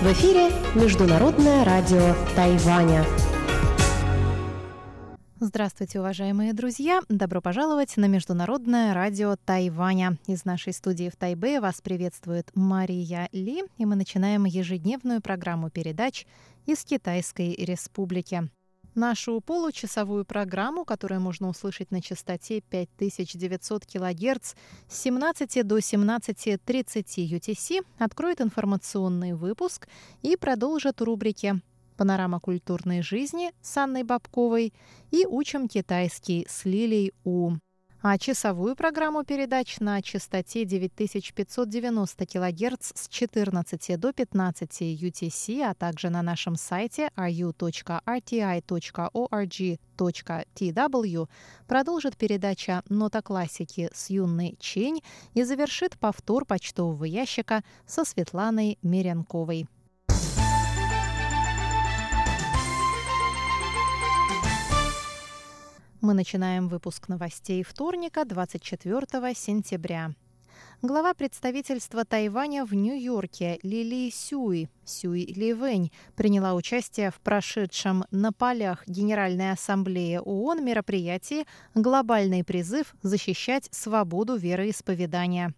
В эфире Международное радио Тайваня. Здравствуйте, уважаемые друзья! Добро пожаловать на Международное радио Тайваня. Из нашей студии в Тайбе вас приветствует Мария Ли, и мы начинаем ежедневную программу передач из Китайской Республики. Нашу получасовую программу, которую можно услышать на частоте 5900 кГц с 17 до 17.30 UTC, откроет информационный выпуск и продолжит рубрики «Панорама культурной жизни» с Анной Бабковой и «Учим китайский» с Лилей У а часовую программу передач на частоте 9590 кГц с 14 до 15 UTC, а также на нашем сайте ru.rti.org.tw продолжит передача «Нота классики» с юной Чень и завершит повтор почтового ящика со Светланой Меренковой. Мы начинаем выпуск новостей вторника, 24 сентября. Глава представительства Тайваня в Нью-Йорке Лили Сюй, Сюй Ливэнь, приняла участие в прошедшем на полях Генеральной Ассамблеи ООН мероприятии «Глобальный призыв защищать свободу вероисповедания».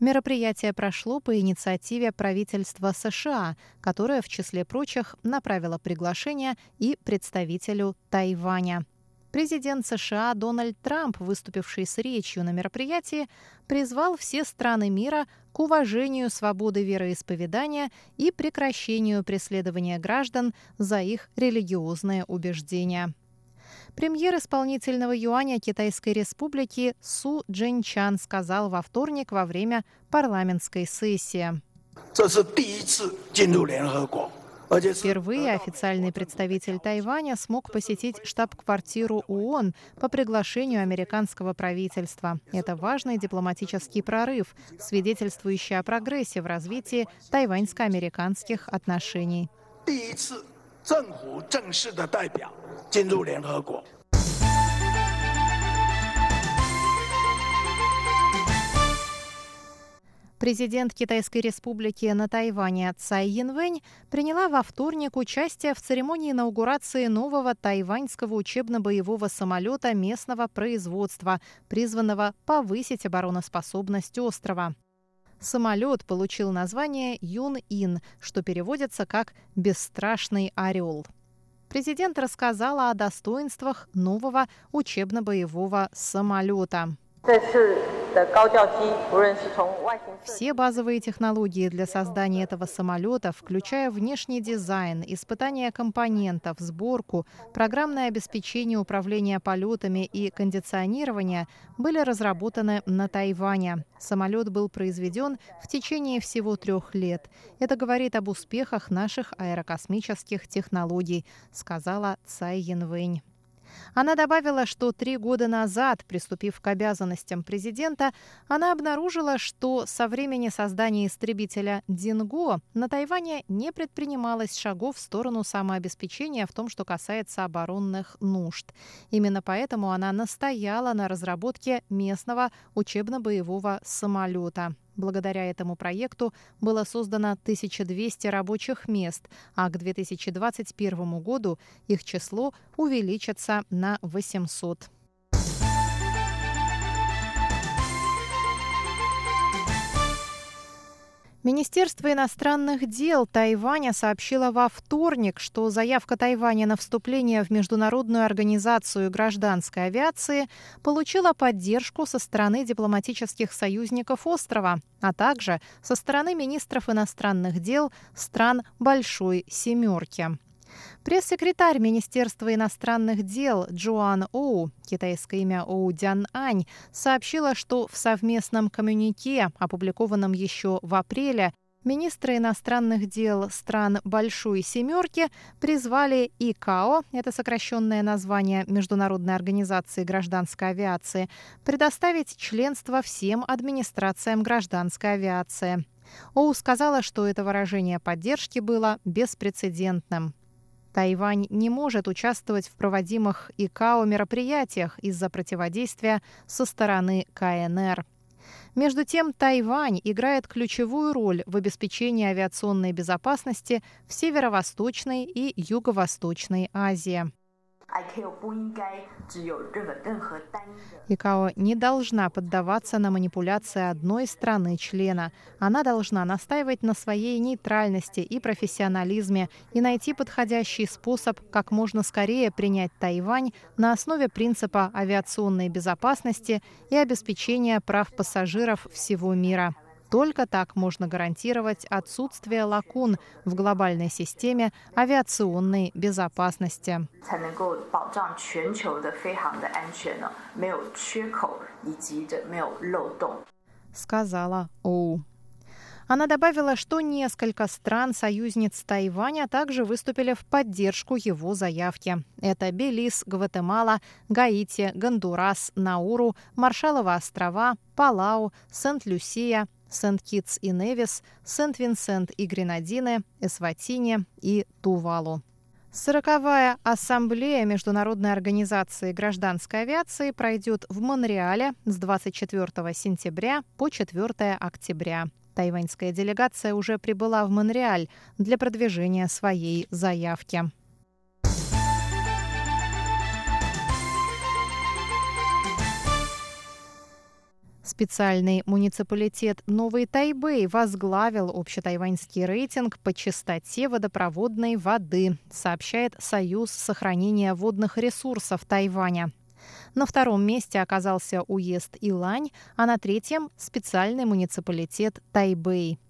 Мероприятие прошло по инициативе правительства США, которое, в числе прочих, направило приглашение и представителю Тайваня. Президент США Дональд Трамп, выступивший с речью на мероприятии, призвал все страны мира к уважению свободы вероисповедания и прекращению преследования граждан за их религиозные убеждения. Премьер исполнительного юаня Китайской Республики Су Джинчан сказал во вторник во время парламентской сессии. Впервые официальный представитель Тайваня смог посетить штаб-квартиру ООН по приглашению американского правительства. Это важный дипломатический прорыв, свидетельствующий о прогрессе в развитии тайваньско-американских отношений. Президент Китайской республики на Тайване Цай Янвэнь приняла во вторник участие в церемонии инаугурации нового тайваньского учебно-боевого самолета местного производства, призванного повысить обороноспособность острова. Самолет получил название Юн-Ин, что переводится как «бесстрашный орел». Президент рассказала о достоинствах нового учебно-боевого самолета. Все базовые технологии для создания этого самолета, включая внешний дизайн, испытание компонентов, сборку, программное обеспечение управления полетами и кондиционирование, были разработаны на Тайване. Самолет был произведен в течение всего трех лет. Это говорит об успехах наших аэрокосмических технологий, сказала Цай Янвэнь. Она добавила, что три года назад, приступив к обязанностям президента, она обнаружила, что со времени создания истребителя «Динго» на Тайване не предпринималось шагов в сторону самообеспечения в том, что касается оборонных нужд. Именно поэтому она настояла на разработке местного учебно-боевого самолета. Благодаря этому проекту было создано 1200 рабочих мест, а к 2021 году их число увеличится на 800. Министерство иностранных дел Тайваня сообщило во вторник, что заявка Тайваня на вступление в Международную организацию гражданской авиации получила поддержку со стороны дипломатических союзников острова, а также со стороны министров иностранных дел стран Большой Семерки. Пресс-секретарь Министерства иностранных дел Джоан Оу, китайское имя Оу Дян Ань, сообщила, что в совместном коммюнике, опубликованном еще в апреле, Министры иностранных дел стран Большой Семерки призвали ИКАО, это сокращенное название Международной организации гражданской авиации, предоставить членство всем администрациям гражданской авиации. Оу сказала, что это выражение поддержки было беспрецедентным. Тайвань не может участвовать в проводимых ИКАО мероприятиях из-за противодействия со стороны КНР. Между тем, Тайвань играет ключевую роль в обеспечении авиационной безопасности в Северо-Восточной и Юго-Восточной Азии. ИКАО не должна поддаваться на манипуляции одной страны-члена. Она должна настаивать на своей нейтральности и профессионализме и найти подходящий способ как можно скорее принять Тайвань на основе принципа авиационной безопасности и обеспечения прав пассажиров всего мира. Только так можно гарантировать отсутствие лакун в глобальной системе авиационной безопасности. Сказала Оу. Она добавила, что несколько стран-союзниц Тайваня также выступили в поддержку его заявки. Это Белиз, Гватемала, Гаити, Гондурас, Науру, Маршалловы острова, Палау, Сент-Люсия, Сент-Китс и Невис, Сент-Винсент и Гренадины, Эсватини и Тувалу. Сороковая ассамблея Международной организации гражданской авиации пройдет в Монреале с 24 сентября по 4 октября. Тайваньская делегация уже прибыла в Монреаль для продвижения своей заявки. Специальный муниципалитет Новый Тайбэй возглавил общетайваньский рейтинг по чистоте водопроводной воды, сообщает Союз сохранения водных ресурсов Тайваня. На втором месте оказался уезд Илань, а на третьем – специальный муниципалитет Тайбэй.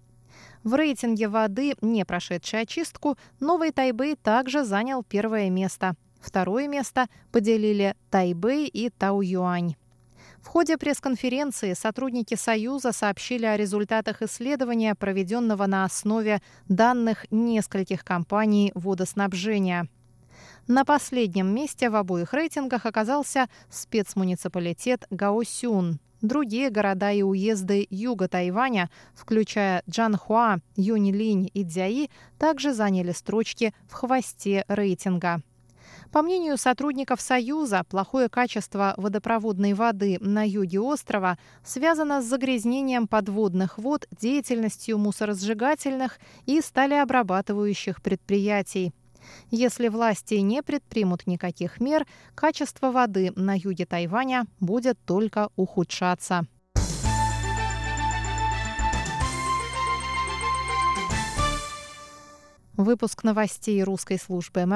В рейтинге воды, не прошедшей очистку, Новый Тайбэй также занял первое место. Второе место поделили Тайбэй и Тау-Юань. В ходе пресс-конференции сотрудники Союза сообщили о результатах исследования, проведенного на основе данных нескольких компаний водоснабжения. На последнем месте в обоих рейтингах оказался спецмуниципалитет Гаосюн. Другие города и уезды юга Тайваня, включая Джанхуа, Юнилинь и Дзяи, также заняли строчки в хвосте рейтинга. По мнению сотрудников Союза, плохое качество водопроводной воды на юге острова связано с загрязнением подводных вод, деятельностью мусоросжигательных и сталеобрабатывающих предприятий. Если власти не предпримут никаких мер, качество воды на юге Тайваня будет только ухудшаться. Выпуск новостей русской службы